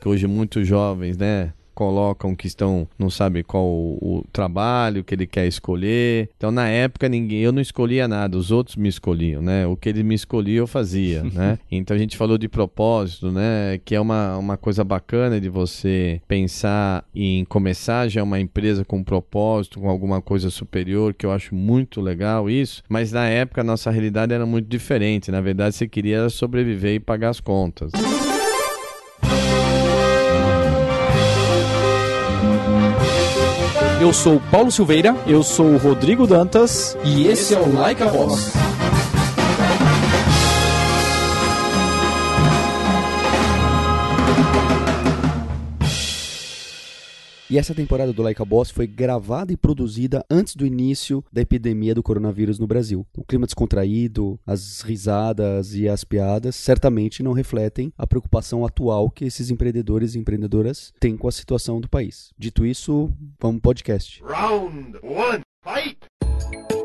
que hoje muitos jovens, né, colocam que estão não sabe qual o, o, trabalho que ele quer escolher. Então na época ninguém, eu não escolhia nada, os outros me escolhiam, né? O que ele me escolhia eu fazia, né? Então a gente falou de propósito, né? Que é uma, uma coisa bacana de você pensar em começar já uma empresa com propósito, com alguma coisa superior, que eu acho muito legal isso. Mas na época a nossa realidade era muito diferente. Na verdade você queria sobreviver e pagar as contas. Eu sou Paulo Silveira. Eu sou o Rodrigo Dantas. E esse é o Like a Boss. E essa temporada do Like a Boss foi gravada e produzida antes do início da epidemia do coronavírus no Brasil. O clima descontraído, as risadas e as piadas certamente não refletem a preocupação atual que esses empreendedores e empreendedoras têm com a situação do país. Dito isso, vamos pro podcast. Round one, fight!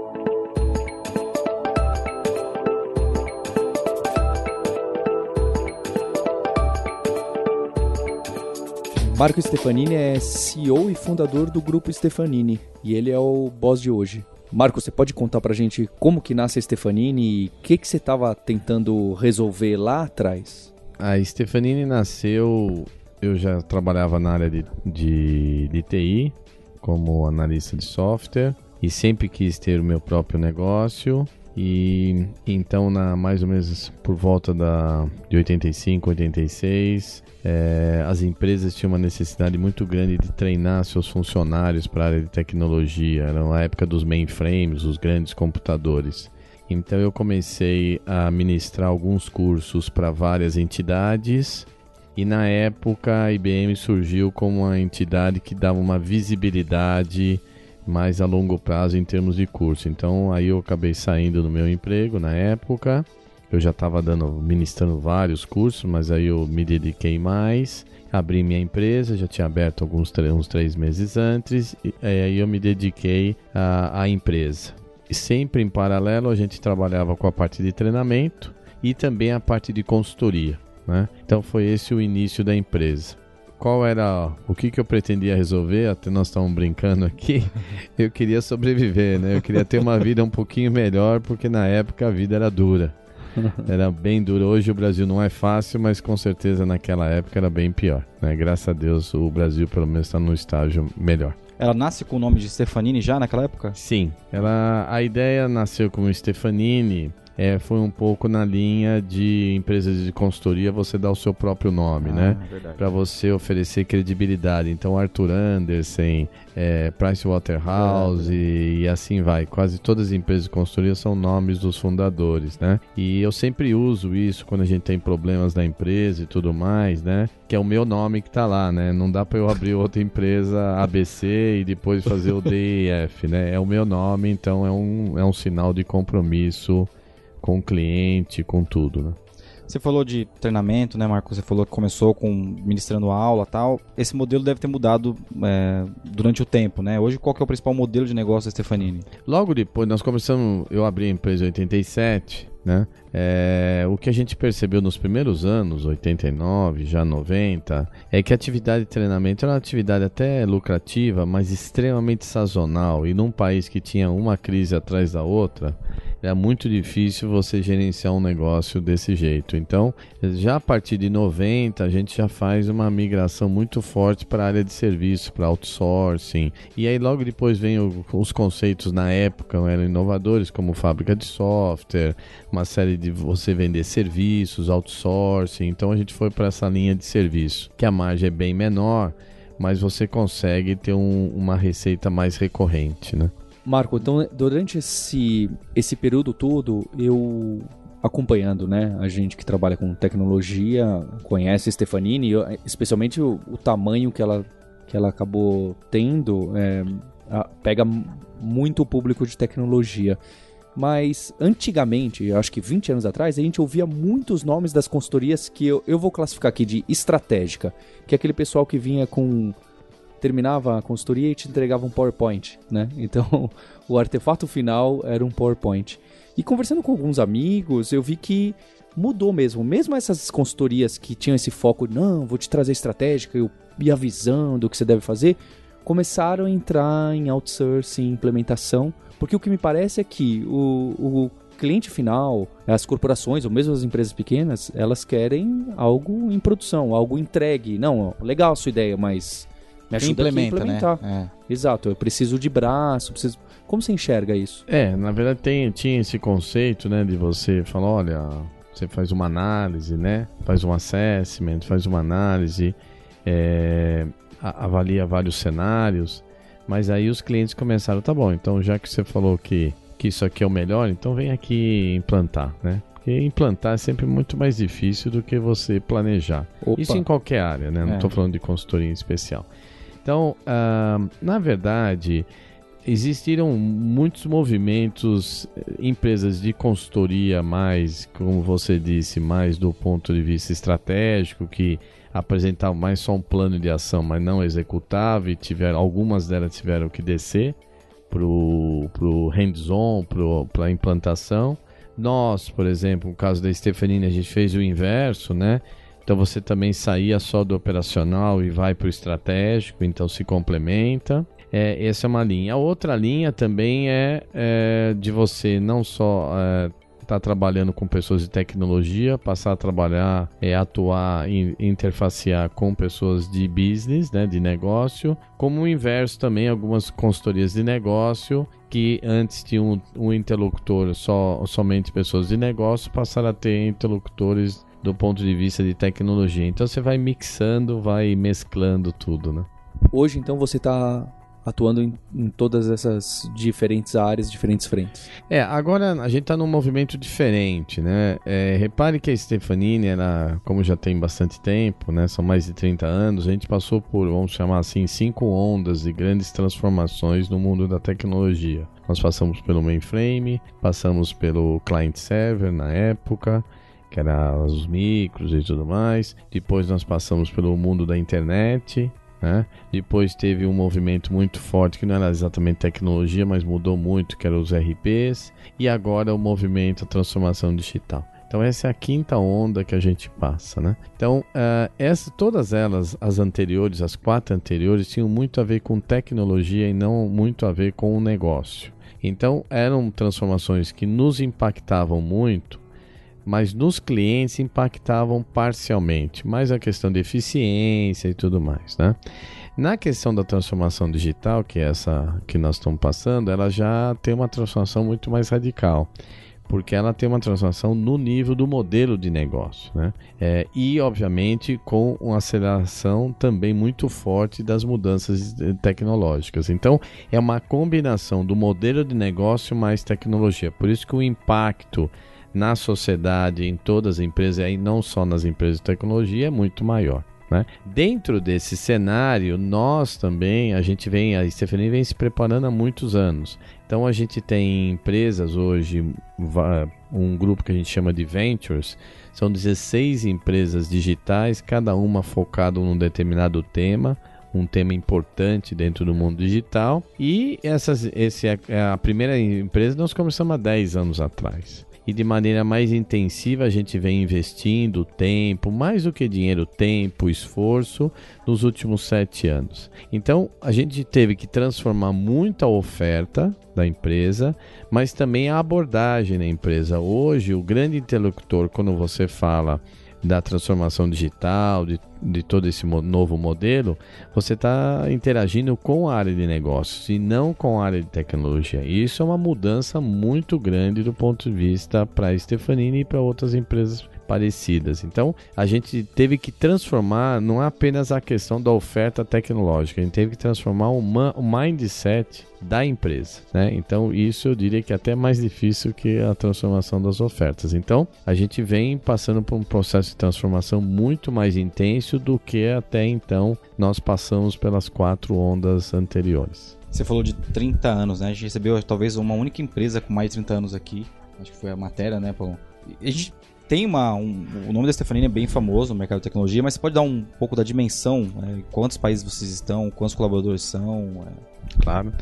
Marco Stefanini é CEO e fundador do grupo Stefanini e ele é o boss de hoje. Marco, você pode contar pra gente como que nasce a Stefanini e o que, que você estava tentando resolver lá atrás? A Stefanini nasceu, eu já trabalhava na área de, de, de TI como analista de software e sempre quis ter o meu próprio negócio e então, na mais ou menos por volta da, de 85, 86, é, as empresas tinham uma necessidade muito grande de treinar seus funcionários para a área de tecnologia. Era a época dos mainframes, os grandes computadores. Então eu comecei a ministrar alguns cursos para várias entidades e na época a IBM surgiu como uma entidade que dava uma visibilidade mais a longo prazo em termos de curso. Então aí eu acabei saindo do meu emprego na época. Eu já estava dando, ministrando vários cursos, mas aí eu me dediquei mais. Abri minha empresa, já tinha aberto alguns uns três meses antes, e aí eu me dediquei à, à empresa. E sempre em paralelo a gente trabalhava com a parte de treinamento e também a parte de consultoria. Né? Então foi esse o início da empresa qual era o que, que eu pretendia resolver, até nós estamos brincando aqui, eu queria sobreviver, né? Eu queria ter uma vida um pouquinho melhor, porque na época a vida era dura. Era bem dura. Hoje o Brasil não é fácil, mas com certeza naquela época era bem pior. Né? Graças a Deus o Brasil pelo menos está num estágio melhor. Ela nasce com o nome de Stefanini já naquela época? Sim. Ela, a ideia nasceu como Stefanini é, foi um pouco na linha de empresas de consultoria você dar o seu próprio nome, ah, né? Para você oferecer credibilidade. Então, Arthur Anderson, é, Pricewaterhouse é, e, e assim vai. Quase todas as empresas de consultoria são nomes dos fundadores, né? E eu sempre uso isso quando a gente tem problemas na empresa e tudo mais, né? Que é o meu nome que tá lá, né? Não dá para eu abrir outra empresa ABC e depois fazer o DEF, né? É o meu nome, então é um, é um sinal de compromisso com o cliente, com tudo, né? Você falou de treinamento, né, Marco? Você falou que começou com ministrando aula tal. Esse modelo deve ter mudado é, durante o tempo, né? Hoje, qual que é o principal modelo de negócio da Stefanini? Logo depois, nós começamos, eu abri a empresa em 87, né? É, o que a gente percebeu nos primeiros anos, 89, já 90, é que a atividade de treinamento era uma atividade até lucrativa, mas extremamente sazonal. E num país que tinha uma crise atrás da outra, é muito difícil você gerenciar um negócio desse jeito. Então, já a partir de 90, a gente já faz uma migração muito forte para a área de serviço, para outsourcing. E aí logo depois vem o, os conceitos na época eram inovadores, como fábrica de software, uma série de você vender serviços, outsourcing. Então a gente foi para essa linha de serviço, que a margem é bem menor, mas você consegue ter um, uma receita mais recorrente, né? Marco, então durante esse, esse período todo, eu acompanhando, né? A gente que trabalha com tecnologia conhece a Stefanini, especialmente o, o tamanho que ela, que ela acabou tendo, é, a, pega muito o público de tecnologia. Mas antigamente, acho que 20 anos atrás, a gente ouvia muitos nomes das consultorias que eu, eu vou classificar aqui de estratégica, que é aquele pessoal que vinha com terminava a consultoria e te entregava um PowerPoint, né? Então, o artefato final era um PowerPoint. E conversando com alguns amigos, eu vi que mudou mesmo. Mesmo essas consultorias que tinham esse foco, não, vou te trazer estratégica e a visão do que você deve fazer, começaram a entrar em outsourcing, implementação, porque o que me parece é que o, o cliente final, as corporações ou mesmo as empresas pequenas, elas querem algo em produção, algo entregue. Não, legal a sua ideia, mas me ajuda Implementa, a implementar. Né? É. Exato, eu preciso de braço, preciso... Como você enxerga isso? É, na verdade tem, tinha esse conceito, né, de você falar, olha, você faz uma análise, né, faz um assessment, faz uma análise, é, avalia vários cenários, mas aí os clientes começaram, tá bom, então já que você falou que, que isso aqui é o melhor, então vem aqui implantar, né? Porque implantar é sempre muito mais difícil do que você planejar. Opa. Isso em qualquer área, né? Não estou é. falando de consultoria em especial. Então, uh, na verdade, existiram muitos movimentos, eh, empresas de consultoria mais, como você disse, mais do ponto de vista estratégico, que apresentavam mais só um plano de ação, mas não executava e tiveram, algumas delas tiveram que descer para o hands-on, para a implantação. Nós, por exemplo, no caso da Stefanini, a gente fez o inverso, né? Então você também saía só do operacional e vai para o estratégico, então se complementa. É, essa é uma linha. A outra linha também é, é de você não só é, estar tá trabalhando com pessoas de tecnologia, passar a trabalhar, é, atuar, e interfacear com pessoas de business, né, de negócio, como o inverso também, algumas consultorias de negócio que antes tinham um, um interlocutor só somente pessoas de negócio, passaram a ter interlocutores do ponto de vista de tecnologia. Então você vai mixando, vai mesclando tudo, né? Hoje então você está atuando em, em, todas essas diferentes áreas, diferentes frentes. É, agora a gente está num movimento diferente, né? É, repare que a Stefanini, ela, como já tem bastante tempo, né? São mais de 30 anos, a gente passou por, vamos chamar assim, cinco ondas de grandes transformações no mundo da tecnologia. Nós passamos pelo mainframe, passamos pelo client server na época, que era os micros e tudo mais. Depois nós passamos pelo mundo da internet, né? Depois teve um movimento muito forte que não era exatamente tecnologia, mas mudou muito, que os RPs. E agora o movimento, a transformação digital. Então essa é a quinta onda que a gente passa, né? Então uh, essa, todas elas, as anteriores, as quatro anteriores, tinham muito a ver com tecnologia e não muito a ver com o negócio. Então eram transformações que nos impactavam muito mas nos clientes impactavam parcialmente, mais a questão de eficiência e tudo mais, né? Na questão da transformação digital, que é essa que nós estamos passando, ela já tem uma transformação muito mais radical, porque ela tem uma transformação no nível do modelo de negócio, né? É, e, obviamente, com uma aceleração também muito forte das mudanças tecnológicas. Então, é uma combinação do modelo de negócio mais tecnologia. Por isso que o impacto na sociedade, em todas as empresas, e não só nas empresas de tecnologia, é muito maior. Né? Dentro desse cenário, nós também, a gente vem, a Stephanie vem se preparando há muitos anos. Então a gente tem empresas hoje, um grupo que a gente chama de Ventures, são 16 empresas digitais, cada uma focada num determinado tema, um tema importante dentro do mundo digital. E essas, esse é, é a primeira empresa nós começamos há 10 anos atrás e de maneira mais intensiva a gente vem investindo tempo, mais do que dinheiro, tempo, esforço nos últimos sete anos. Então a gente teve que transformar muito a oferta da empresa, mas também a abordagem da empresa. Hoje, o grande interlocutor, quando você fala da transformação digital, de, de todo esse novo modelo, você está interagindo com a área de negócios e não com a área de tecnologia. E isso é uma mudança muito grande do ponto de vista para a Stefanini e para outras empresas parecidas. Então, a gente teve que transformar não é apenas a questão da oferta tecnológica, a gente teve que transformar o, o mindset da empresa, né? Então, isso eu diria que é até mais difícil que a transformação das ofertas. Então, a gente vem passando por um processo de transformação muito mais intenso do que até então nós passamos pelas quatro ondas anteriores. Você falou de 30 anos, né? A gente recebeu talvez uma única empresa com mais de 30 anos aqui. Acho que foi a matéria, né, Paulo? A gente tem uma. Um, o nome da Stefanini é bem famoso no mercado de tecnologia, mas você pode dar um pouco da dimensão? É, quantos países vocês estão? Quantos colaboradores são? É... Claro.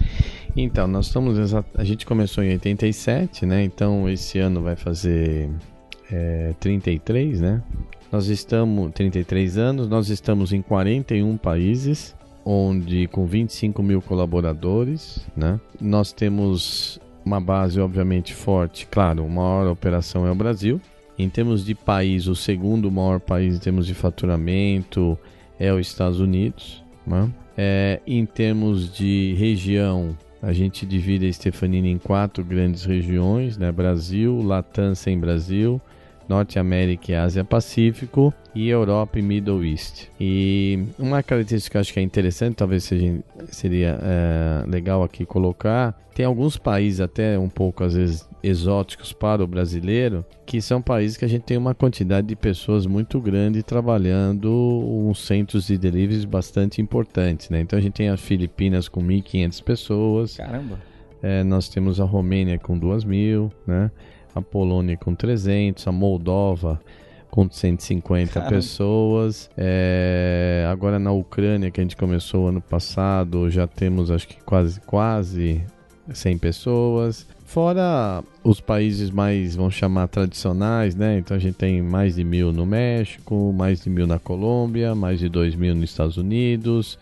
Então, nós estamos. A gente começou em 87, né? Então, esse ano vai fazer é, 33, né? Nós estamos 33 anos, nós estamos em 41 países, onde com 25 mil colaboradores, né? Nós temos uma base obviamente forte, claro, a maior operação é o Brasil. Em termos de país, o segundo maior país em termos de faturamento é os Estados Unidos. Né? É, em termos de região, a gente divide a Stefanini em quatro grandes regiões, né? Brasil, Latam sem Brasil, Norte América e Ásia Pacífico e Europa e Middle East. E uma característica que eu acho que é interessante, talvez seja, seria é, legal aqui colocar, tem alguns países até um pouco às vezes exóticos para o brasileiro, que são países que a gente tem uma quantidade de pessoas muito grande trabalhando uns centros de deliveries bastante importantes, né? Então a gente tem as Filipinas com 1.500 pessoas. Caramba. É, nós temos a Romênia com 2.000, né? a Polônia com 300, a Moldova com 150 Caramba. pessoas. É, agora na Ucrânia, que a gente começou ano passado, já temos acho que quase, quase 100 pessoas. Fora os países mais, vamos chamar, tradicionais, né? Então a gente tem mais de mil no México, mais de mil na Colômbia, mais de dois mil nos Estados Unidos,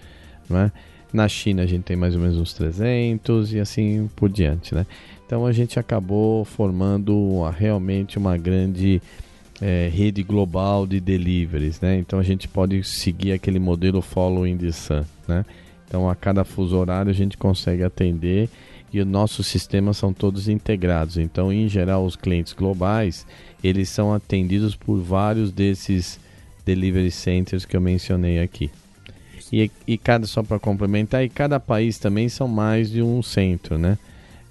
né? Na China a gente tem mais ou menos uns 300 e assim por diante, né? Então a gente acabou formando uma, realmente uma grande é, rede global de deliveries, né? Então a gente pode seguir aquele modelo following the sun, né? Então a cada fuso horário a gente consegue atender e os nossos sistemas são todos integrados. Então, em geral, os clientes globais eles são atendidos por vários desses delivery centers que eu mencionei aqui. E, e cada só para complementar, e cada país também são mais de um centro, né?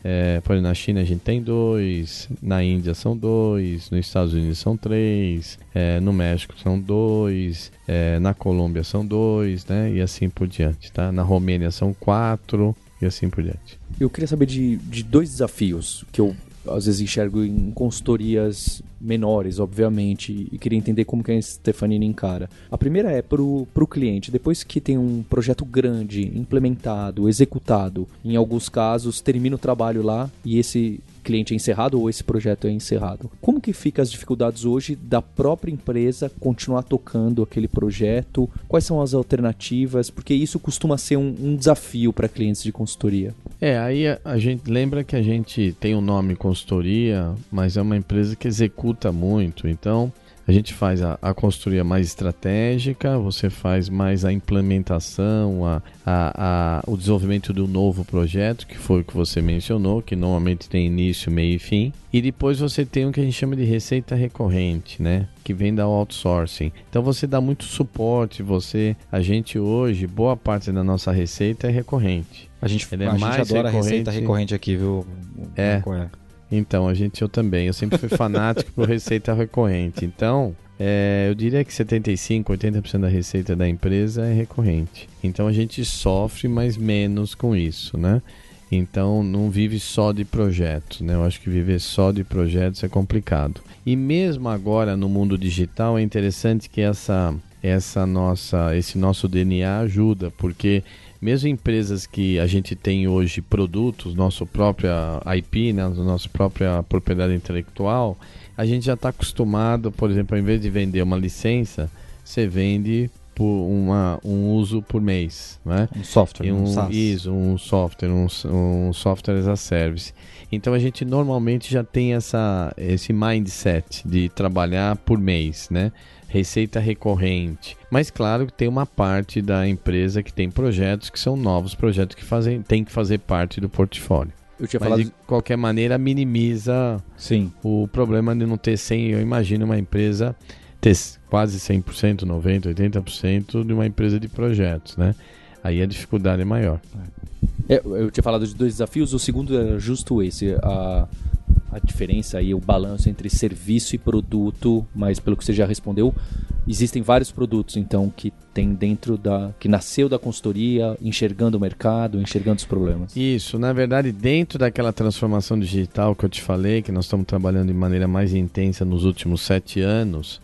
É, por exemplo, na China a gente tem dois, na Índia são dois, nos Estados Unidos são três, é, no México são dois, é, na Colômbia são dois, né? E assim por diante, tá? Na Romênia são quatro e assim por diante. Eu queria saber de, de dois desafios que eu às vezes enxergo em consultorias menores, obviamente, e queria entender como que a Stefanini encara. A primeira é para o cliente, depois que tem um projeto grande, implementado, executado, em alguns casos termina o trabalho lá e esse cliente é encerrado ou esse projeto é encerrado. Como que fica as dificuldades hoje da própria empresa continuar tocando aquele projeto? Quais são as alternativas? Porque isso costuma ser um, um desafio para clientes de consultoria. É, aí a, a, gente lembra que a gente tem o um nome consultoria, mas é uma empresa que executa muito. Então, a gente faz a, a consultoria mais estratégica, você faz mais a implementação, a, a, a, o desenvolvimento do novo projeto, que foi o que você mencionou, que normalmente tem início, meio e fim. E depois você tem o que a gente chama de receita recorrente, né? Que vem da outsourcing. Então você dá muito suporte, você. A gente hoje, boa parte da nossa receita é recorrente. A gente, Ele é a mais gente adora recorrente. receita recorrente aqui, viu? É. Então, a gente, eu também. Eu sempre fui fanático por receita recorrente. Então, é, eu diria que 75, 80% da receita da empresa é recorrente. Então, a gente sofre, mas menos com isso, né? Então, não vive só de projetos, né? Eu acho que viver só de projetos é complicado. E mesmo agora no mundo digital é interessante que essa essa nossa esse nosso DNA ajuda, porque mesmo empresas que a gente tem hoje produtos, nossa própria IP, né, nossa própria propriedade intelectual, a gente já está acostumado, por exemplo, ao invés de vender uma licença, você vende por uma, um uso por mês, né? Um software, um, um SaaS. Isso, um software, um, um software as a service. Então a gente normalmente já tem essa, esse mindset de trabalhar por mês, né? Receita recorrente. Mas claro que tem uma parte da empresa que tem projetos que são novos projetos que fazem, tem que fazer parte do portfólio. Eu tinha Mas falado... de qualquer maneira minimiza Sim. o problema de não ter 100, eu imagino uma empresa ter quase 100%, 90%, 80% de uma empresa de projetos, né? Aí a dificuldade é maior. É, eu tinha falado de dois desafios, o segundo era justo esse, a a diferença e o balanço entre serviço e produto, mas pelo que você já respondeu, existem vários produtos então que tem dentro da que nasceu da consultoria, enxergando o mercado, enxergando os problemas. Isso, na verdade, dentro daquela transformação digital que eu te falei, que nós estamos trabalhando de maneira mais intensa nos últimos sete anos,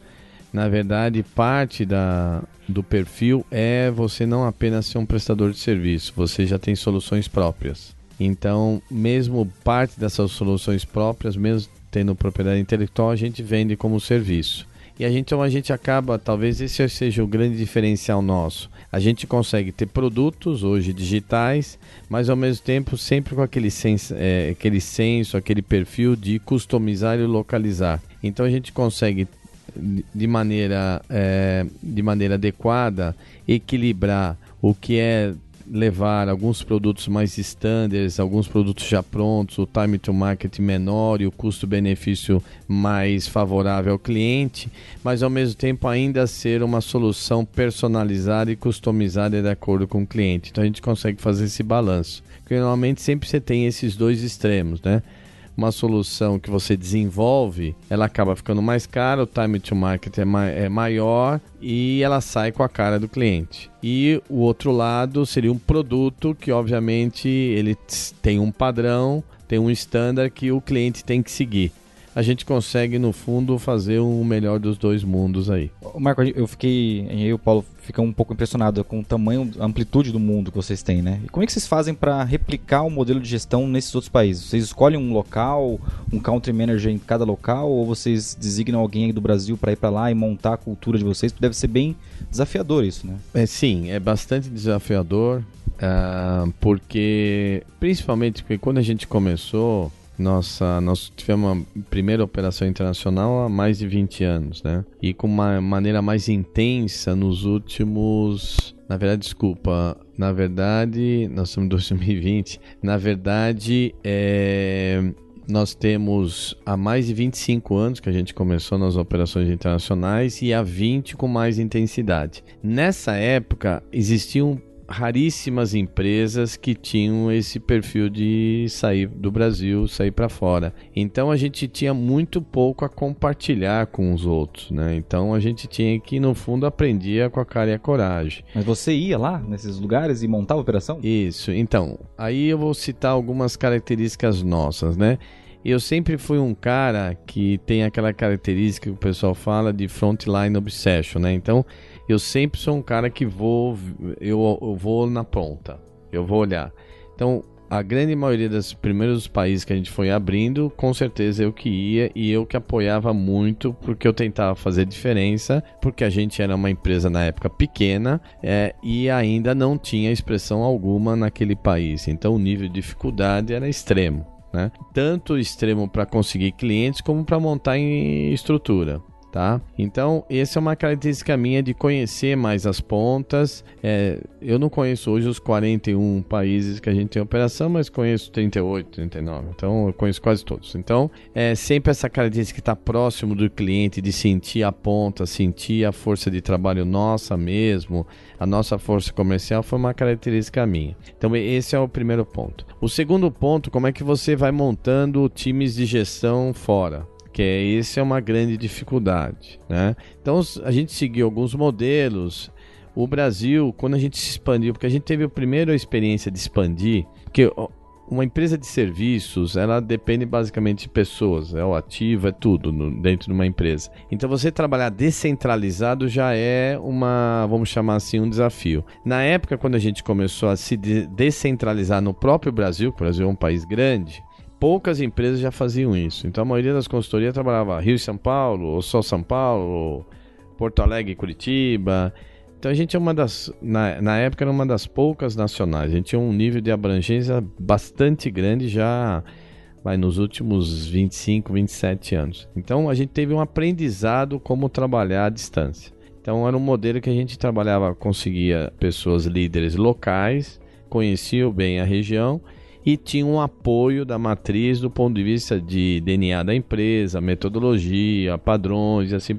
na verdade, parte da, do perfil é você não apenas ser um prestador de serviço, você já tem soluções próprias. Então, mesmo parte dessas soluções próprias, mesmo tendo propriedade intelectual, a gente vende como serviço. E a gente, então a gente acaba, talvez esse seja o grande diferencial nosso. A gente consegue ter produtos hoje digitais, mas ao mesmo tempo sempre com aquele senso, é, aquele senso, aquele perfil de customizar e localizar. Então a gente consegue de maneira, é, de maneira adequada equilibrar o que é levar alguns produtos mais standards, alguns produtos já prontos, o time to market menor e o custo-benefício mais favorável ao cliente, mas ao mesmo tempo ainda ser uma solução personalizada e customizada de acordo com o cliente. Então a gente consegue fazer esse balanço. Porque normalmente sempre você tem esses dois extremos, né? Uma solução que você desenvolve, ela acaba ficando mais cara, o time to market é, ma é maior e ela sai com a cara do cliente. E o outro lado seria um produto que, obviamente, ele tem um padrão, tem um standard que o cliente tem que seguir a gente consegue, no fundo, fazer o melhor dos dois mundos aí. Marco, eu fiquei, eu e o Paulo ficam um pouco impressionado com o tamanho, a amplitude do mundo que vocês têm, né? E como é que vocês fazem para replicar o modelo de gestão nesses outros países? Vocês escolhem um local, um country manager em cada local, ou vocês designam alguém do Brasil para ir para lá e montar a cultura de vocês? Deve ser bem desafiador isso, né? É, sim, é bastante desafiador, uh, porque principalmente porque quando a gente começou nossa, nós tivemos uma primeira operação internacional há mais de 20 anos, né? E com uma maneira mais intensa nos últimos. Na verdade, desculpa. Na verdade, nós estamos em 2020. Na verdade, é, nós temos há mais de 25 anos que a gente começou nas operações internacionais e há 20 com mais intensidade. Nessa época, existiam raríssimas empresas que tinham esse perfil de sair do Brasil, sair para fora. Então a gente tinha muito pouco a compartilhar com os outros, né? Então a gente tinha que no fundo aprendia com a cara e a coragem. Mas você ia lá nesses lugares e montava a operação? Isso. Então, aí eu vou citar algumas características nossas, né? Eu sempre fui um cara que tem aquela característica que o pessoal fala de frontline obsession, né? Então, eu sempre sou um cara que vou eu, eu vou na ponta. Eu vou olhar. Então, a grande maioria dos primeiros países que a gente foi abrindo, com certeza eu que ia e eu que apoiava muito, porque eu tentava fazer diferença, porque a gente era uma empresa na época pequena é, e ainda não tinha expressão alguma naquele país. Então o nível de dificuldade era extremo. Né? Tanto extremo para conseguir clientes como para montar em estrutura tá? Então, essa é uma característica minha de conhecer mais as pontas. É, eu não conheço hoje os 41 países que a gente tem operação, mas conheço 38, 39. Então, eu conheço quase todos. Então, é sempre essa característica que está próximo do cliente, de sentir a ponta, sentir a força de trabalho nossa mesmo, a nossa força comercial, foi uma característica minha. Então, esse é o primeiro ponto. O segundo ponto, como é que você vai montando times de gestão fora? Que é, esse é uma grande dificuldade, né? Então a gente seguiu alguns modelos. O Brasil, quando a gente se expandiu, porque a gente teve a primeira experiência de expandir, porque uma empresa de serviços, ela depende basicamente de pessoas, é o ativo, é tudo no, dentro de uma empresa. Então você trabalhar descentralizado já é uma, vamos chamar assim, um desafio. Na época, quando a gente começou a se de descentralizar no próprio Brasil, o Brasil é um país grande, poucas empresas já faziam isso. Então a maioria das consultorias trabalhava Rio e São Paulo, ou só São Paulo, Porto Alegre e Curitiba. Então a gente é uma das. Na, na época era uma das poucas nacionais. A gente tinha um nível de abrangência bastante grande já vai, nos últimos 25, 27 anos. Então a gente teve um aprendizado como trabalhar à distância. Então era um modelo que a gente trabalhava, conseguia pessoas líderes locais, conheciam bem a região e tinha um apoio da matriz do ponto de vista de DNA da empresa, metodologia, padrões e assim,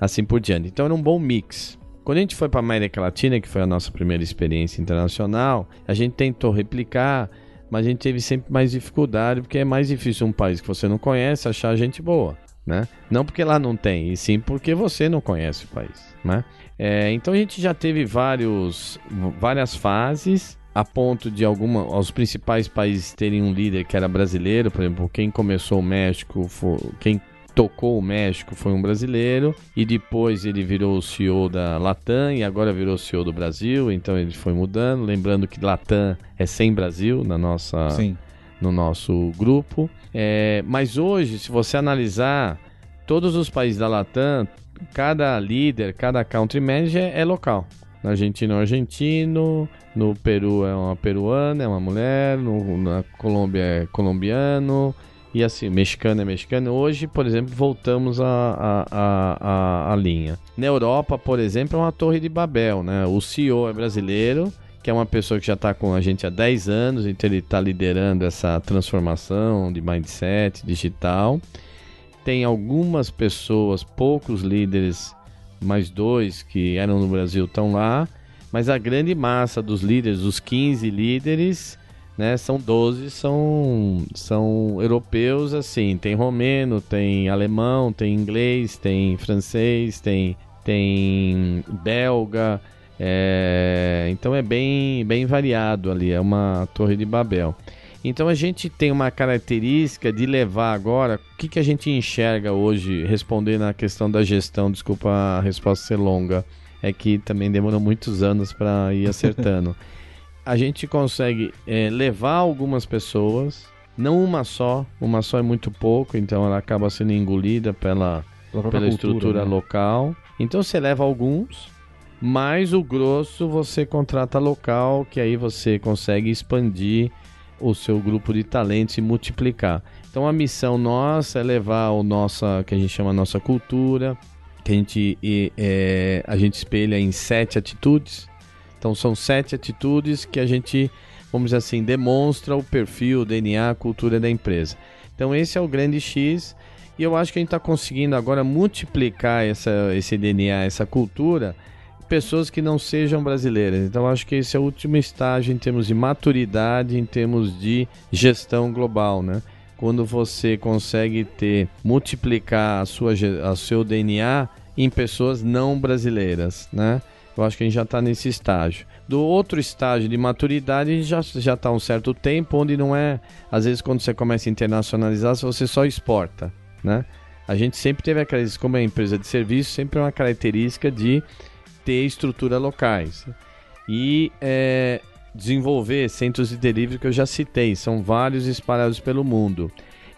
assim por diante. Então era um bom mix. Quando a gente foi para a América Latina, que foi a nossa primeira experiência internacional, a gente tentou replicar, mas a gente teve sempre mais dificuldade, porque é mais difícil um país que você não conhece achar gente boa. Né? Não porque lá não tem, e sim porque você não conhece o país. Né? É, então a gente já teve vários, várias fases a ponto de alguma, os principais países terem um líder que era brasileiro, por exemplo, quem começou o México, foi, quem tocou o México foi um brasileiro e depois ele virou o CEO da Latam e agora virou o CEO do Brasil, então ele foi mudando, lembrando que Latam é sem Brasil na nossa Sim. no nosso grupo. É, mas hoje, se você analisar todos os países da Latam, cada líder, cada country manager é local. Na Argentina é um argentino, no Peru é uma peruana, é uma mulher, no, na Colômbia é colombiano, e assim, mexicano é mexicano. Hoje, por exemplo, voltamos à a, a, a, a, linha. Na Europa, por exemplo, é uma torre de Babel, né? O CEO é brasileiro, que é uma pessoa que já está com a gente há 10 anos, então ele está liderando essa transformação de mindset digital. Tem algumas pessoas, poucos líderes mais dois que eram no Brasil estão lá, mas a grande massa dos líderes, os 15 líderes, né, são 12, são, são europeus, assim, tem romeno, tem alemão, tem inglês, tem francês, tem, tem belga, é, então é bem, bem variado ali, é uma torre de Babel. Então a gente tem uma característica de levar agora, o que, que a gente enxerga hoje, respondendo à questão da gestão, desculpa a resposta ser longa, é que também demorou muitos anos para ir acertando. a gente consegue é, levar algumas pessoas, não uma só, uma só é muito pouco, então ela acaba sendo engolida pela, pela cultura, estrutura né? local. Então você leva alguns, mas o grosso você contrata local, que aí você consegue expandir o seu grupo de talentos e multiplicar. Então a missão nossa é levar o nossa, que a gente chama nossa cultura, que a gente, é, a gente espelha em sete atitudes. Então são sete atitudes que a gente, vamos dizer assim, demonstra o perfil, o DNA, a cultura da empresa. Então esse é o grande X e eu acho que a gente está conseguindo agora multiplicar essa, esse DNA, essa cultura pessoas que não sejam brasileiras. Então acho que esse é o último estágio em termos de maturidade, em termos de gestão global, né? Quando você consegue ter multiplicar a sua a seu DNA em pessoas não brasileiras, né? Eu acho que a gente já está nesse estágio. Do outro estágio de maturidade, a gente já já está um certo tempo onde não é, às vezes quando você começa a internacionalizar, você só exporta, né? A gente sempre teve aquela, como é empresa de serviço, sempre uma característica de ter estrutura locais e é, desenvolver centros de delivery que eu já citei, são vários espalhados pelo mundo.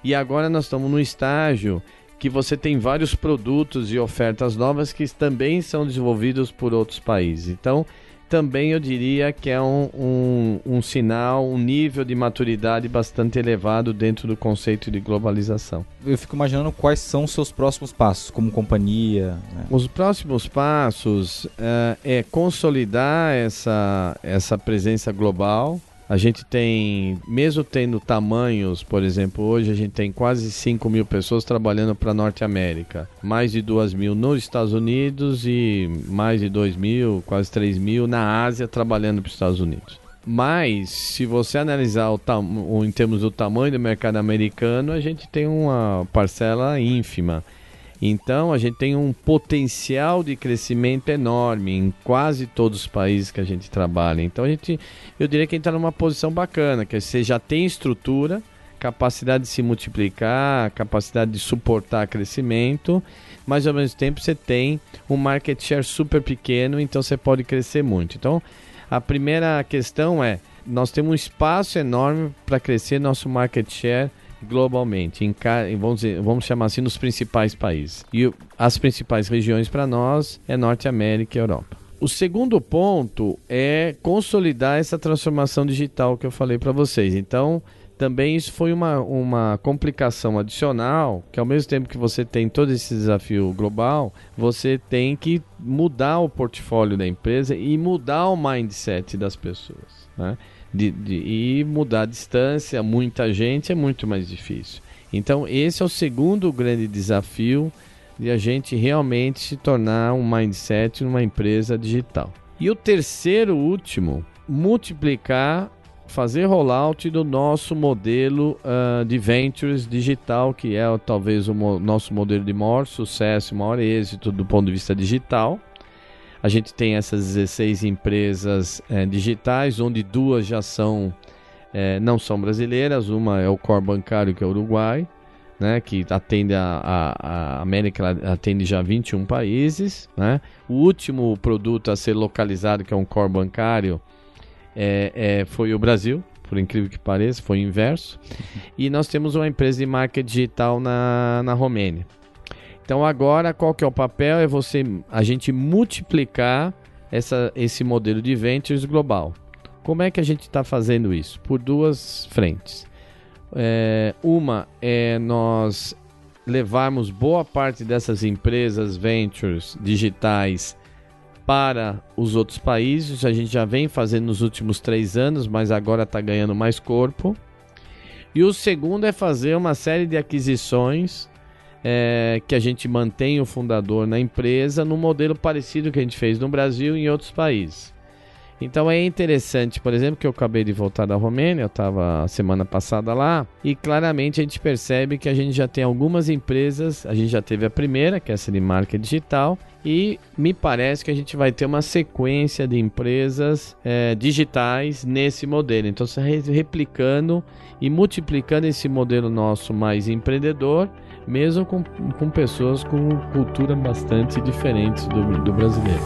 E agora nós estamos no estágio que você tem vários produtos e ofertas novas que também são desenvolvidos por outros países. Então, também eu diria que é um, um, um, sinal, um nível de maturidade bastante elevado dentro do conceito de globalização. Eu fico imaginando quais são os seus próximos passos como companhia. Né? Os próximos passos uh, é consolidar essa, essa presença global a gente tem, mesmo tendo tamanhos, por exemplo, hoje a gente tem quase 5 mil pessoas trabalhando para a Norte América, mais de 2 mil nos Estados Unidos e mais de 2 mil, quase 3 mil na Ásia trabalhando para os Estados Unidos. Mas, se você analisar o, em termos do tamanho do mercado americano, a gente tem uma parcela ínfima. Então a gente tem um potencial de crescimento enorme em quase todos os países que a gente trabalha. Então a gente, eu diria que a gente está numa posição bacana, que você já tem estrutura, capacidade de se multiplicar, capacidade de suportar crescimento, mas ao mesmo tempo você tem um market share super pequeno, então você pode crescer muito. Então a primeira questão é, nós temos um espaço enorme para crescer nosso market share globalmente, em, vamos, dizer, vamos chamar assim, nos principais países. E as principais regiões para nós é Norte América e Europa. O segundo ponto é consolidar essa transformação digital que eu falei para vocês. Então, também isso foi uma, uma complicação adicional, que ao mesmo tempo que você tem todo esse desafio global, você tem que mudar o portfólio da empresa e mudar o mindset das pessoas. Né? De, de, e mudar a distância, muita gente é muito mais difícil. Então, esse é o segundo grande desafio de a gente realmente se tornar um mindset numa empresa digital. E o terceiro, último, multiplicar, fazer rollout do nosso modelo uh, de ventures digital, que é talvez o mo nosso modelo de maior sucesso, maior êxito do ponto de vista digital a gente tem essas 16 empresas é, digitais, onde duas já são é, não são brasileiras, uma é o core bancário que é o Uruguai, né, que atende a, a, a, América, atende já 21 países. Né? O último produto a ser localizado, que é um core bancário, é, é, foi o Brasil, por incrível que pareça, foi o inverso. E nós temos uma empresa de marca digital na, na Romênia. Então agora qual que é o papel? É você a gente multiplicar essa, esse modelo de ventures global. Como é que a gente está fazendo isso? Por duas frentes. É, uma é nós levarmos boa parte dessas empresas ventures digitais para os outros países. A gente já vem fazendo nos últimos três anos, mas agora está ganhando mais corpo. E o segundo é fazer uma série de aquisições é, que a gente mantém o fundador na empresa no modelo parecido que a gente fez no Brasil e em outros países. Então é interessante, por exemplo, que eu acabei de voltar da Romênia, eu estava semana passada lá, e claramente a gente percebe que a gente já tem algumas empresas, a gente já teve a primeira, que é essa de marca digital, e me parece que a gente vai ter uma sequência de empresas é, digitais nesse modelo. Então, replicando e multiplicando esse modelo nosso mais empreendedor mesmo com, com pessoas com cultura bastante diferentes do, do brasileiro.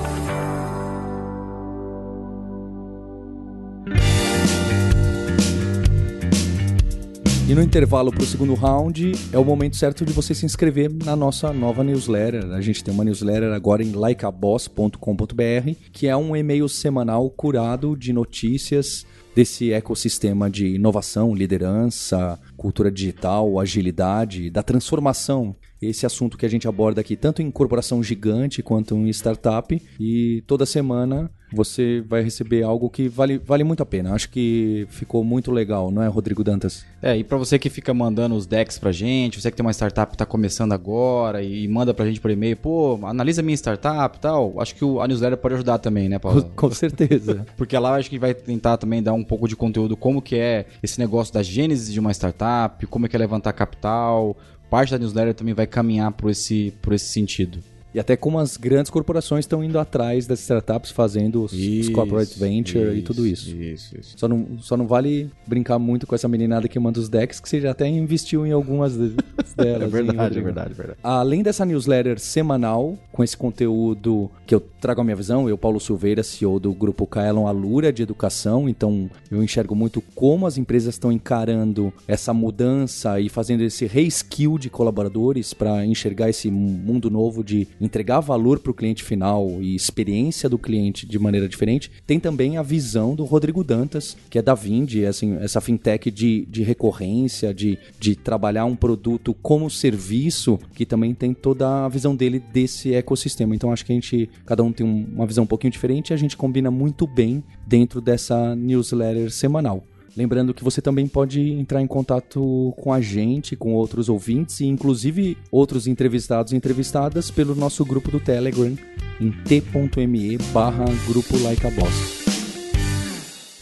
E no intervalo para o segundo round é o momento certo de você se inscrever na nossa nova newsletter. A gente tem uma newsletter agora em likeaboss.com.br, que é um e-mail semanal curado de notícias desse ecossistema de inovação, liderança, cultura digital, agilidade, da transformação. Esse assunto que a gente aborda aqui, tanto em corporação gigante quanto em startup. E toda semana você vai receber algo que vale, vale muito a pena. Acho que ficou muito legal, não é, Rodrigo Dantas? É, e para você que fica mandando os decks pra gente, você que tem uma startup que tá começando agora e manda pra gente por e-mail, pô, analisa minha startup e tal, acho que o, a newsletter pode ajudar também, né, Paulo? Com, com certeza. Porque lá acho que vai tentar também dar um pouco de conteúdo como que é esse negócio da gênese de uma startup, como é que é levantar capital, parte da newsletter também vai caminhar por esse, por esse sentido. E até como as grandes corporações estão indo atrás das startups fazendo os, isso, os corporate venture isso, e tudo isso. Isso, isso. Só não, só não vale brincar muito com essa meninada que manda os decks, que você já até investiu em algumas delas. é verdade, é verdade, é verdade. Além dessa newsletter semanal, com esse conteúdo que eu trago a minha visão, eu, Paulo Silveira, CEO do grupo Kaelon Alura de Educação, então eu enxergo muito como as empresas estão encarando essa mudança e fazendo esse reskill de colaboradores para enxergar esse mundo novo de entregar valor para o cliente final e experiência do cliente de maneira diferente, tem também a visão do Rodrigo Dantas, que é da Vindi, assim, essa fintech de, de recorrência, de, de trabalhar um produto como serviço, que também tem toda a visão dele desse ecossistema. Então acho que a gente, cada um tem uma visão um pouquinho diferente e a gente combina muito bem dentro dessa newsletter semanal. Lembrando que você também pode entrar em contato com a gente, com outros ouvintes e inclusive outros entrevistados e entrevistadas pelo nosso grupo do Telegram em t.me barra grupo like a boss.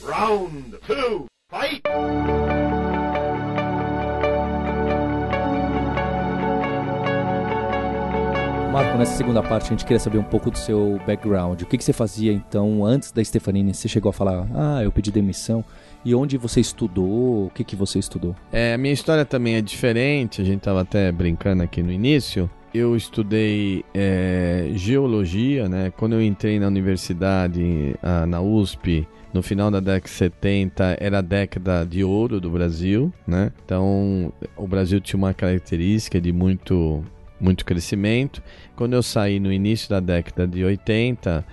Round two, fight! Marco, nessa segunda parte a gente queria saber um pouco do seu background. O que, que você fazia então antes da Stefanini? Você chegou a falar, ah, eu pedi demissão. E onde você estudou? O que, que você estudou? É, a minha história também é diferente. A gente estava até brincando aqui no início. Eu estudei é, geologia, né? Quando eu entrei na universidade, na USP, no final da década de 70 era a década de ouro do Brasil, né? Então o Brasil tinha uma característica de muito muito crescimento. Quando eu saí no início da década de 80,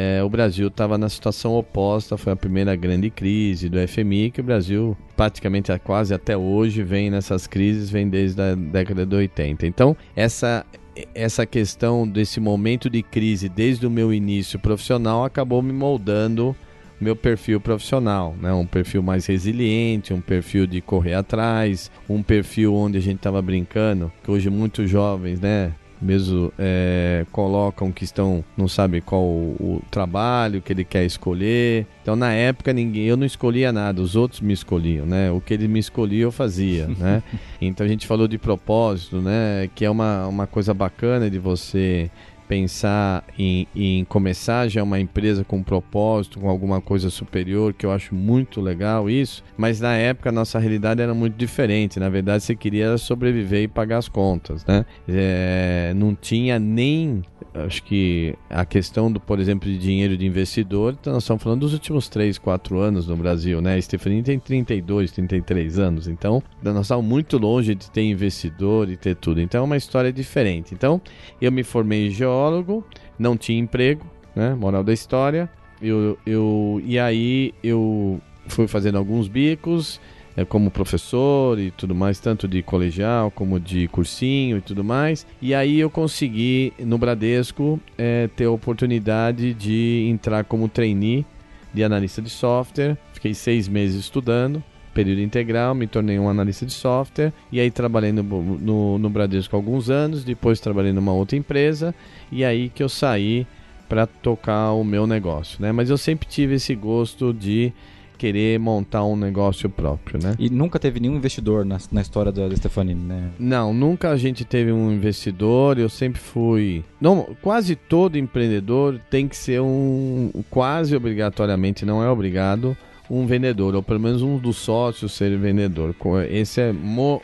é, o Brasil estava na situação oposta, foi a primeira grande crise do FMI, que o Brasil praticamente quase até hoje vem nessas crises, vem desde a década de 80. Então, essa essa questão desse momento de crise desde o meu início profissional acabou me moldando meu perfil profissional, né? Um perfil mais resiliente, um perfil de correr atrás, um perfil onde a gente estava brincando, que hoje muitos jovens, né? Mesmo é, colocam que estão não sabe qual o, o, trabalho que ele quer escolher. Então na época ninguém eu não escolhia nada os outros me escolhiam né? O que ele me escolhia eu fazia né? Então a gente falou de propósito né? Que é uma, uma coisa bacana de você pensar em, em começar já uma empresa com um propósito, com alguma coisa superior, que eu acho muito legal isso, mas na época a nossa realidade era muito diferente. Na verdade, você queria sobreviver e pagar as contas, né? É, não tinha nem acho que a questão do, por exemplo, de dinheiro de investidor, então nós estamos falando dos últimos 3, 4 anos no Brasil, né? A Stephanie tem 32, 33 anos, então nós estamos muito longe de ter investidor e ter tudo. Então é uma história diferente. Então, eu me formei geólogo, não tinha emprego, né? Moral da história. Eu, eu, e aí eu fui fazendo alguns bicos, é, como professor e tudo mais, tanto de colegial como de cursinho e tudo mais. E aí eu consegui, no Bradesco, é, ter a oportunidade de entrar como trainee de analista de software. Fiquei seis meses estudando, período integral, me tornei um analista de software. E aí trabalhei no, no, no Bradesco alguns anos, depois trabalhei numa outra empresa. E aí que eu saí para tocar o meu negócio, né? Mas eu sempre tive esse gosto de querer montar um negócio próprio, né? E nunca teve nenhum investidor na, na história da Stefanini, né? Não, nunca a gente teve um investidor. Eu sempre fui. Não, quase todo empreendedor tem que ser um. Quase obrigatoriamente, não é obrigado. Um vendedor, ou pelo menos um dos sócios ser vendedor. Esse é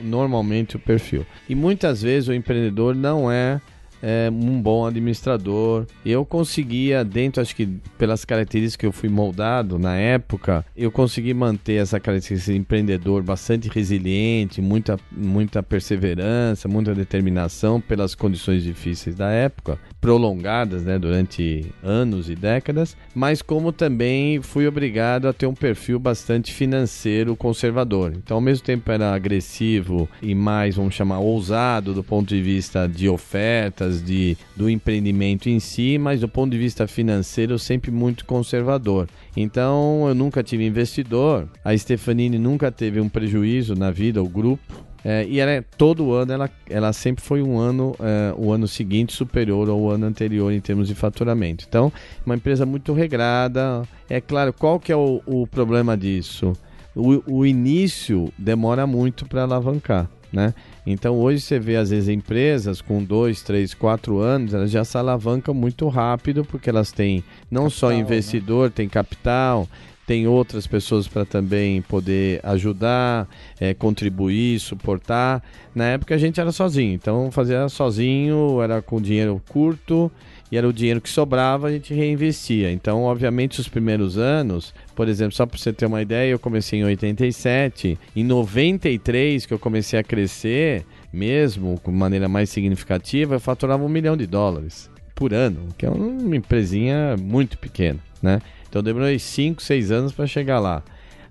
normalmente o perfil. E muitas vezes o empreendedor não é é, um bom administrador. Eu conseguia, dentro, acho que pelas características que eu fui moldado na época, eu consegui manter essa característica de empreendedor bastante resiliente, muita, muita perseverança, muita determinação pelas condições difíceis da época, prolongadas né, durante anos e décadas, mas como também fui obrigado a ter um perfil bastante financeiro conservador. Então, ao mesmo tempo, era agressivo e mais, vamos chamar, ousado do ponto de vista de ofertas de, do empreendimento em si, mas do ponto de vista financeiro sempre muito conservador. Então eu nunca tive investidor, a Stefanini nunca teve um prejuízo na vida, o grupo. É, e ela, é, todo ano ela, ela sempre foi um ano, é, o ano seguinte superior ao ano anterior em termos de faturamento. Então, uma empresa muito regrada. É claro, qual que é o, o problema disso? O, o início demora muito para alavancar né? Então hoje você vê às vezes empresas com dois, três, quatro anos, elas já se alavancam muito rápido porque elas têm não capital, só investidor, né? tem capital, tem outras pessoas para também poder ajudar, é, contribuir, suportar. Na época a gente era sozinho, então fazia sozinho, era com dinheiro curto e era o dinheiro que sobrava, a gente reinvestia. Então, obviamente, os primeiros anos, por exemplo, só para você ter uma ideia, eu comecei em 87, em 93 que eu comecei a crescer, mesmo com maneira mais significativa, eu faturava um milhão de dólares por ano, que é uma empresinha muito pequena, né? Então demorei 5, 6 anos para chegar lá.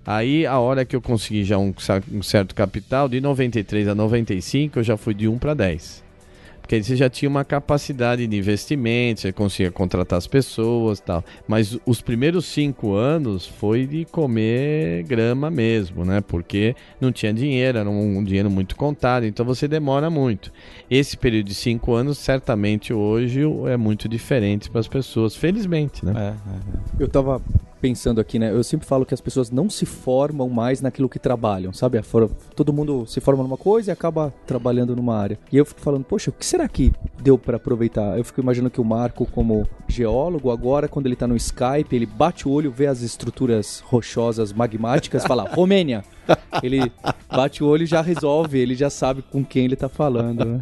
Aí, a hora que eu consegui já um, um, certo capital, de 93 a 95, eu já fui de 1 para 10. Porque aí você já tinha uma capacidade de investimento, você conseguia contratar as pessoas tal. Mas os primeiros cinco anos foi de comer grama mesmo, né? Porque não tinha dinheiro, era um, dinheiro muito contado, então você demora muito. Esse período de cinco anos, certamente hoje é muito diferente para as pessoas, felizmente, né? É, é, é. Eu estava pensando aqui, né? Eu sempre falo que as pessoas não se formam mais naquilo que trabalham, sabe? Todo mundo se forma numa coisa e acaba trabalhando numa área. E eu fico falando, poxa, o que será que deu para aproveitar? Eu fico imaginando que o Marco, como geólogo, agora, quando ele tá no Skype, ele bate o olho, vê as estruturas rochosas magmáticas, fala, Romênia. Ele bate o olho e já resolve, ele já sabe com quem ele tá falando. Né?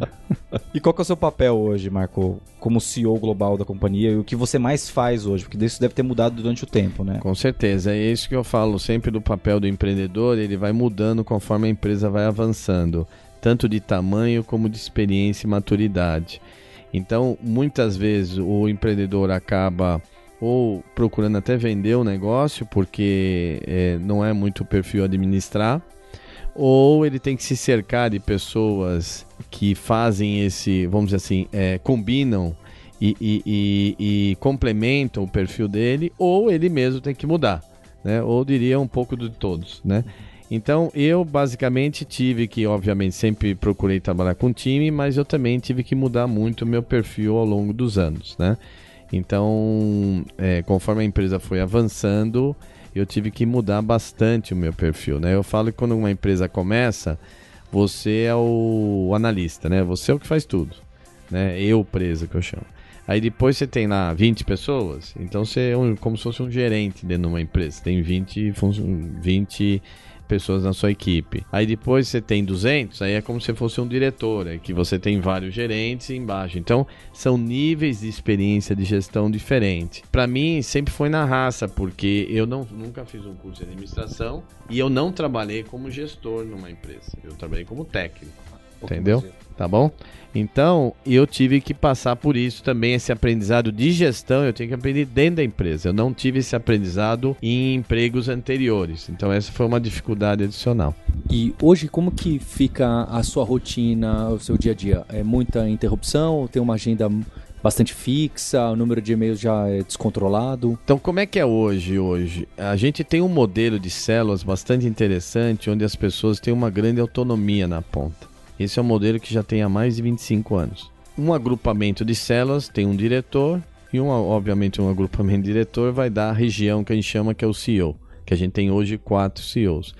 E qual que é o seu papel hoje, Marco, como CEO global da companhia e o que você mais faz hoje? Porque isso deve ter mudado durante o tempo, né? Com certeza, é isso que eu falo sempre do papel do empreendedor, ele vai mudando conforme a empresa vai avançando, tanto de tamanho como de experiência e maturidade. Então, muitas vezes o empreendedor acaba ou procurando até vender o negócio porque é, não é muito perfil administrar, ou ele tem que se cercar de pessoas que fazem esse, vamos dizer assim, é, combinam e, e, e, e, complementam o perfil dele, ou ele mesmo tem que mudar, né? Ou diria um pouco de todos, né? Então eu basicamente tive que, obviamente, sempre procurei trabalhar com time, mas eu também tive que mudar muito o meu perfil ao longo dos anos, né? Então, é, conforme a empresa foi avançando, eu tive que mudar bastante o meu perfil, né? Eu falo que quando uma empresa começa, você é o analista, né? Você é o que faz tudo, né? Eu preso que eu chamo. Aí depois você tem lá 20 pessoas, então você é um, como se fosse um gerente dentro de uma empresa. Tem 20, 20 pessoas na sua equipe. Aí depois você tem 200, aí é como se fosse um diretor, é que você tem vários gerentes embaixo. Então, são níveis de experiência de gestão diferentes. Para mim, sempre foi na raça, porque eu não, nunca fiz um curso de administração e eu não trabalhei como gestor numa empresa. Eu trabalhei como técnico. Entendeu? Tá bom? Então, eu tive que passar por isso também, esse aprendizado de gestão, eu tenho que aprender dentro da empresa. Eu não tive esse aprendizado em empregos anteriores. Então, essa foi uma dificuldade adicional. E hoje, como que fica a sua rotina, o seu dia a dia? É muita interrupção? Tem uma agenda bastante fixa? O número de e-mails já é descontrolado? Então, como é que é hoje? Hoje, a gente tem um modelo de células bastante interessante, onde as pessoas têm uma grande autonomia na ponta. Esse é um modelo que já tem há mais de 25 anos. Um agrupamento de células tem um diretor e, um, obviamente, um agrupamento de diretor vai dar a região que a gente chama que é o CEO, que a gente tem hoje quatro CEOs.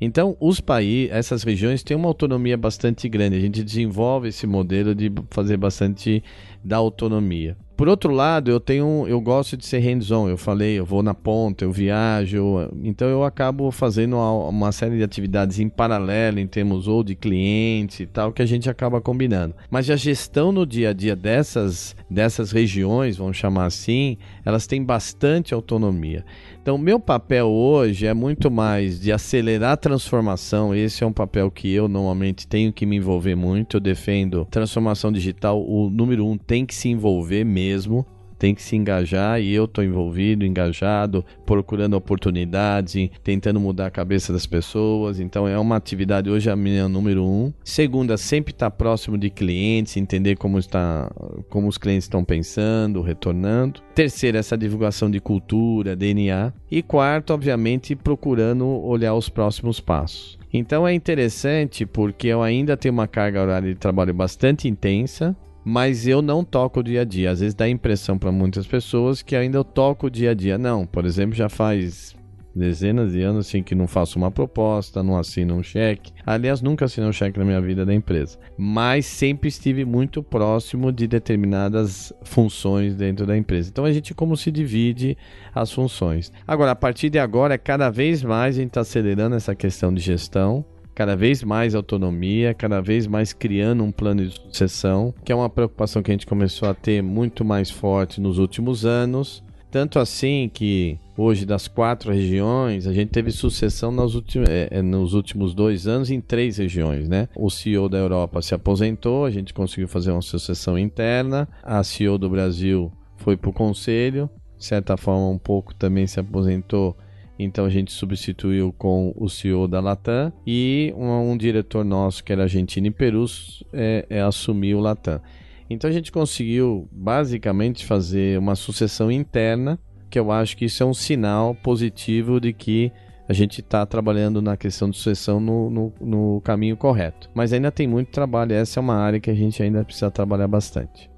Então, os países, essas regiões têm uma autonomia bastante grande. A gente desenvolve esse modelo de fazer bastante da autonomia. Por outro lado, eu tenho, eu gosto de ser hands-on. Eu falei, eu vou na ponta, eu viajo, então eu acabo fazendo uma série de atividades em paralelo em termos ou de clientes e tal que a gente acaba combinando. Mas a gestão no dia a dia dessas dessas regiões, vamos chamar assim, elas têm bastante autonomia. Então, meu papel hoje é muito mais de acelerar a transformação. Esse é um papel que eu normalmente tenho que me envolver muito. Eu defendo transformação digital. O número um tem que se envolver mesmo tem que se engajar e eu estou envolvido, engajado, procurando oportunidades, tentando mudar a cabeça das pessoas. Então é uma atividade hoje a minha número um. Segunda, sempre estar tá próximo de clientes, entender como está, como os clientes estão pensando, retornando. Terceira, essa divulgação de cultura, DNA. E quarto, obviamente, procurando olhar os próximos passos. Então é interessante porque eu ainda tenho uma carga horária de trabalho bastante intensa, mas eu não toco o dia a dia. Às vezes dá a impressão para muitas pessoas que ainda eu toco o dia a dia. Não, por exemplo, já faz dezenas de anos assim que não faço uma proposta, não assino um cheque. Aliás, nunca assinei um cheque na minha vida da empresa, mas sempre estive muito próximo de determinadas funções dentro da empresa. Então a gente como se divide as funções. Agora, a partir de agora, é cada vez mais a gente está acelerando essa questão de gestão cada vez mais autonomia, cada vez mais criando um plano de sucessão, que é uma preocupação que a gente começou a ter muito mais forte nos últimos anos. Tanto assim que hoje, das quatro regiões, a gente teve sucessão nos últimos, é, é, nos últimos dois anos em três regiões, né? O CEO da Europa se aposentou, a gente conseguiu fazer uma sucessão interna, a CEO do Brasil foi para o conselho, de certa forma, um pouco também se aposentou então a gente substituiu com o CEO da Latam e um, um diretor nosso que era argentino e Peru é, é, assumiu o Latam. Então a gente conseguiu basicamente fazer uma sucessão interna, que eu acho que isso é um sinal positivo de que a gente está trabalhando na questão de sucessão no, no, no, caminho correto. Mas ainda tem muito trabalho, essa é uma área que a gente ainda precisa trabalhar bastante.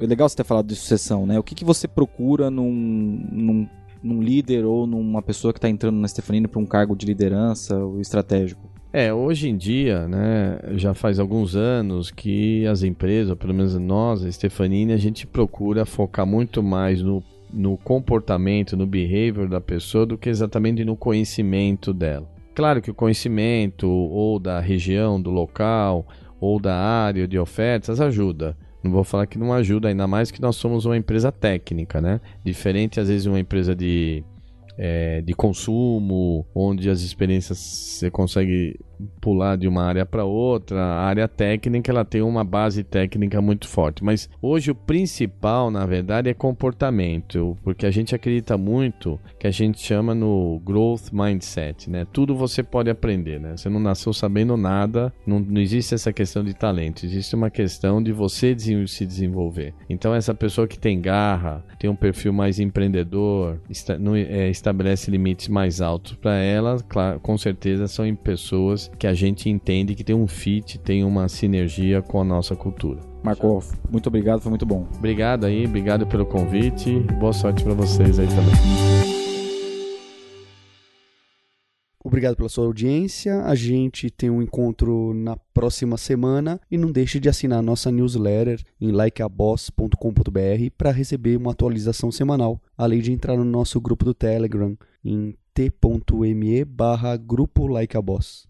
É legal você ter falado de sucessão, né? O que, que você procura num, num num líder ou numa pessoa que está entrando na Stefanini para um cargo de liderança ou estratégico? É, hoje em dia, né, já faz alguns anos que as empresas, ou pelo menos nós, a Stefanini, a gente procura focar muito mais no, no comportamento, no behavior da pessoa do que exatamente no conhecimento dela. Claro que o conhecimento ou da região, do local, ou da área de ofertas ajuda, não vou falar que não ajuda, ainda mais que nós somos uma empresa técnica, né? Diferente, às vezes, de uma empresa de, é, de consumo, onde as experiências você consegue pular de uma área para outra. A área técnica ela tem uma base técnica muito forte, mas hoje o principal, na verdade, é comportamento, porque a gente acredita muito que a gente chama no growth mindset, né? Tudo você pode aprender, né? Você não nasceu sabendo nada, não, não existe essa questão de talento, existe uma questão de você se desenvolver. Então essa pessoa que tem garra, tem um perfil mais empreendedor, está, é, estabelece limites mais altos para ela, claro, com certeza são pessoas que a gente entende que tem um fit, tem uma sinergia com a nossa cultura. Marco, muito obrigado, foi muito bom. Obrigado aí, obrigado pelo convite. Boa sorte para vocês aí também. Obrigado pela sua audiência. A gente tem um encontro na próxima semana e não deixe de assinar nossa newsletter em likeaboss.com.br para receber uma atualização semanal, além de entrar no nosso grupo do Telegram em t.me barra grupo likeaboss.